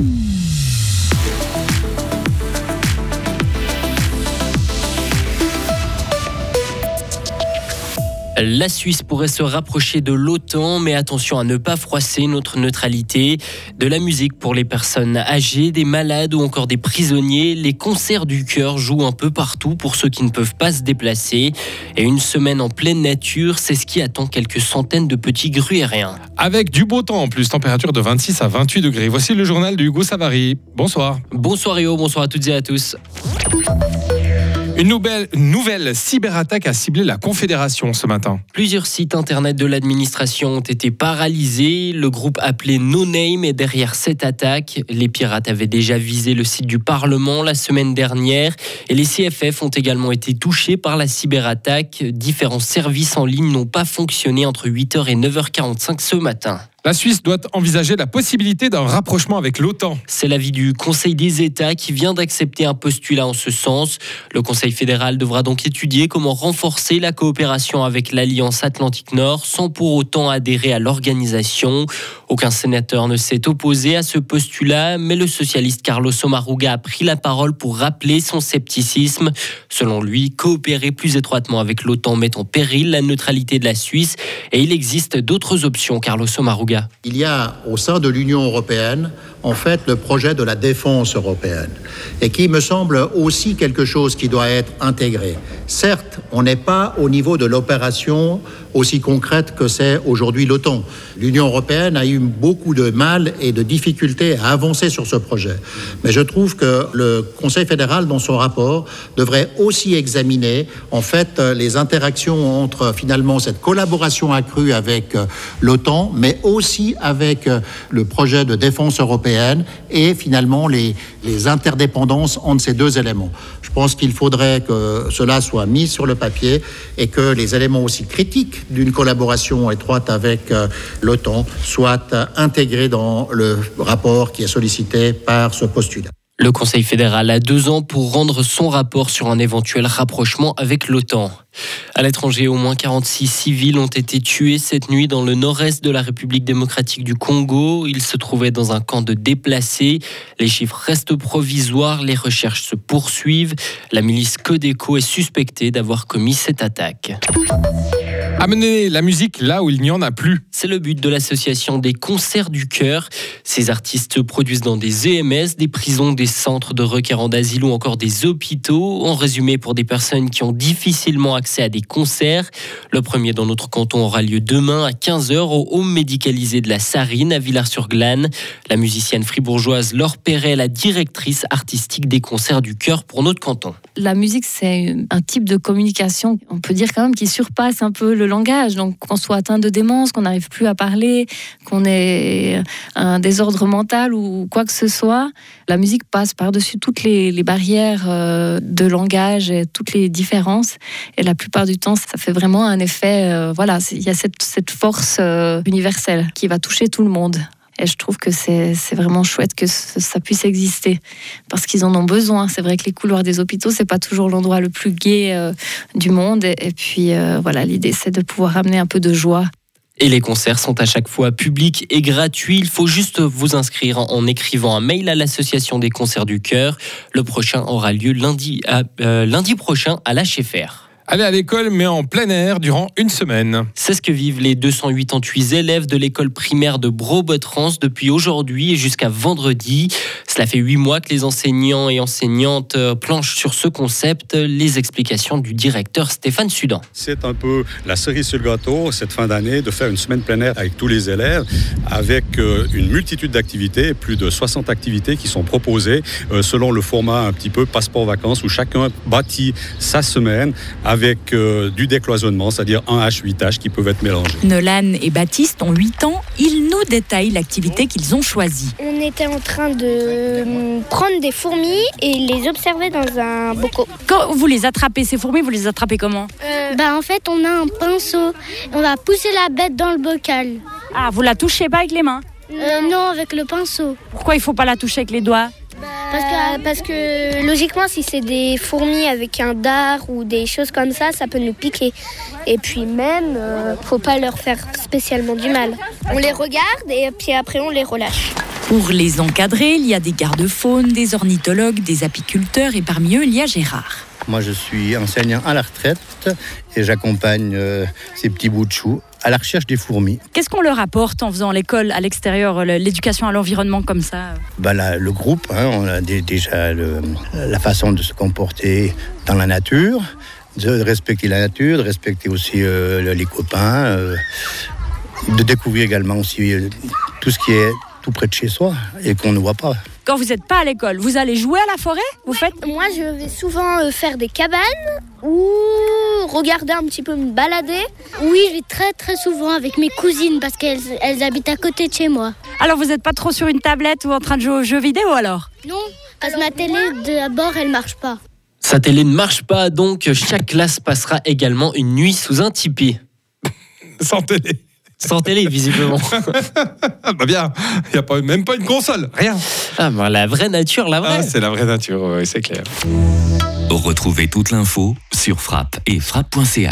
Bye. La Suisse pourrait se rapprocher de l'OTAN, mais attention à ne pas froisser notre neutralité. De la musique pour les personnes âgées, des malades ou encore des prisonniers, les concerts du cœur jouent un peu partout pour ceux qui ne peuvent pas se déplacer. Et une semaine en pleine nature, c'est ce qui attend quelques centaines de petits gruériens. Avec du beau temps en plus, température de 26 à 28 degrés. Voici le journal de Hugo Savary. Bonsoir. Bonsoir Rio, bonsoir à toutes et à tous. Une nouvelle, cyberattaque a ciblé la Confédération ce matin. Plusieurs sites internet de l'administration ont été paralysés. Le groupe appelé No Name est derrière cette attaque. Les pirates avaient déjà visé le site du Parlement la semaine dernière et les CFF ont également été touchés par la cyberattaque. Différents services en ligne n'ont pas fonctionné entre 8h et 9h45 ce matin. La Suisse doit envisager la possibilité d'un rapprochement avec l'OTAN. C'est l'avis du Conseil des États qui vient d'accepter un postulat en ce sens. Le Conseil fédéral devra donc étudier comment renforcer la coopération avec l'Alliance Atlantique Nord sans pour autant adhérer à l'organisation. Aucun sénateur ne s'est opposé à ce postulat, mais le socialiste Carlos Omaruga a pris la parole pour rappeler son scepticisme. Selon lui, coopérer plus étroitement avec l'OTAN met en péril la neutralité de la Suisse et il existe d'autres options, Carlos Omaruga. Il y a au sein de l'Union européenne, en fait, le projet de la défense européenne, et qui me semble aussi quelque chose qui doit être intégré. Certes, on n'est pas au niveau de l'opération aussi concrète que c'est aujourd'hui l'OTAN. L'Union européenne a eu beaucoup de mal et de difficultés à avancer sur ce projet. Mais je trouve que le Conseil fédéral, dans son rapport, devrait aussi examiner en fait les interactions entre finalement cette collaboration accrue avec l'OTAN, mais aussi avec le projet de défense européenne et finalement les, interdépendances entre ces deux éléments. Je pense qu'il faudrait que cela soit mis sur le papier et que les éléments aussi critiques d'une collaboration étroite avec euh, l'OTAN soit intégré dans le rapport qui est sollicité par ce postulat. Le Conseil fédéral a deux ans pour rendre son rapport sur un éventuel rapprochement avec l'OTAN. À l'étranger, au moins 46 civils ont été tués cette nuit dans le nord-est de la République démocratique du Congo. Ils se trouvaient dans un camp de déplacés. Les chiffres restent provisoires, les recherches se poursuivent. La milice Codeco est suspectée d'avoir commis cette attaque. Amener la musique là où il n'y en a plus. C'est le but de l'association des concerts du cœur. Ces artistes se produisent dans des EMS, des prisons, des centres de requérants d'asile ou encore des hôpitaux. En résumé, pour des personnes qui ont difficilement accès à des concerts. Le premier dans notre canton aura lieu demain à 15h au home médicalisé de la Sarine à Villars-sur-Glane. La musicienne fribourgeoise Laure Perret est la directrice artistique des concerts du cœur pour notre canton. La musique, c'est un type de communication, on peut dire quand même, qui surpasse un peu le langage. Donc, qu'on soit atteint de démence, qu'on n'arrive plus à parler, qu'on ait un désordre mental ou quoi que ce soit, la musique passe par-dessus toutes les, barrières euh, de langage et toutes les différences. Et la plupart du temps, ça fait vraiment un effet. Euh, voilà, il y a cette, force euh, universelle qui va toucher tout le monde. Et je trouve que c'est vraiment chouette que ça puisse exister parce qu'ils en ont besoin. C'est vrai que les couloirs des hôpitaux, c'est pas toujours l'endroit le plus gai euh, du monde. Et, puis euh, voilà, l'idée c'est de pouvoir amener un peu de joie. Et les concerts sont à chaque fois publics et gratuits. Il faut juste vous inscrire en écrivant un mail à l'association des concerts du cœur. Le prochain aura lieu lundi, euh, lundi prochain à la Cheffer aller à l'école, mais en plein air durant une semaine. C'est ce que vivent les 288 élèves de l'école primaire de Bro-Botrans depuis aujourd'hui et jusqu'à vendredi. Cela fait huit mois que les enseignants et enseignantes euh, planchent sur ce concept. Les explications du directeur Stéphane Sudan. C'est un peu la cerise sur le gâteau cette fin d'année de faire une semaine plein air avec tous les élèves, avec euh, une multitude d'activités, plus de 60 activités qui sont proposées euh, selon le format un petit peu passeport vacances où chacun bâtit sa semaine avec avec euh, du décloisonnement, c'est-à-dire un H, 8 H qui peuvent être mélangés. Nolan et Baptiste ont 8 ans. Ils nous détaillent l'activité qu'ils ont choisie. On était en train de euh, prendre des fourmis et les observer dans un bocal. Quand vous les attrapez, ces fourmis, vous les attrapez comment? Euh, bah, En fait, on a un pinceau. On va pousser la bête dans le bocal. Ah, vous la touchez pas avec les mains? Non, avec le pinceau. Pourquoi il faut pas la toucher avec les doigts? Parce que, parce que logiquement, si c'est des fourmis avec un dard ou des choses comme ça, ça peut nous piquer. Et puis même, euh, faut pas leur faire spécialement du mal. On les regarde et puis après on les relâche. Pour les encadrer, il y a des gardes-faunes, des ornithologues, des apiculteurs et parmi eux, il y a Gérard. Moi, je suis enseignant à la retraite et j'accompagne euh, ces petits bouts de choux à la recherche des fourmis. Qu'est-ce qu'on leur apporte en faisant l'école à l'extérieur, l'éducation à l'environnement comme ça bah, là, Le groupe, hein, on a déjà le, la façon de se comporter dans la nature, de respecter la nature, de respecter aussi euh, les copains, euh, de découvrir également aussi euh, tout ce qui est tout près de chez soi et qu'on ne voit pas. Quand vous n'êtes pas à l'école, vous allez jouer à la forêt Vous faites? Moi, je vais souvent euh, faire des cabanes ou regarder un petit peu me balader. Oui, je vais très très souvent avec mes cousines parce qu'elles elles habitent à côté de chez moi. Alors vous n'êtes pas trop sur une tablette ou en train de jouer aux jeux vidéo alors? Non, parce que ma télé d'abord elle marche pas. Sa télé ne marche pas, donc chaque classe passera également une nuit sous un tipi. Sans télé. Sans télé, visiblement. bah bien, il n'y a pas, même pas une console, rien. Ah, bah, la vraie nature, la vraie. Ah, c'est la vraie nature, oui, c'est clair. Retrouvez toute l'info sur frappe et frappe.ca.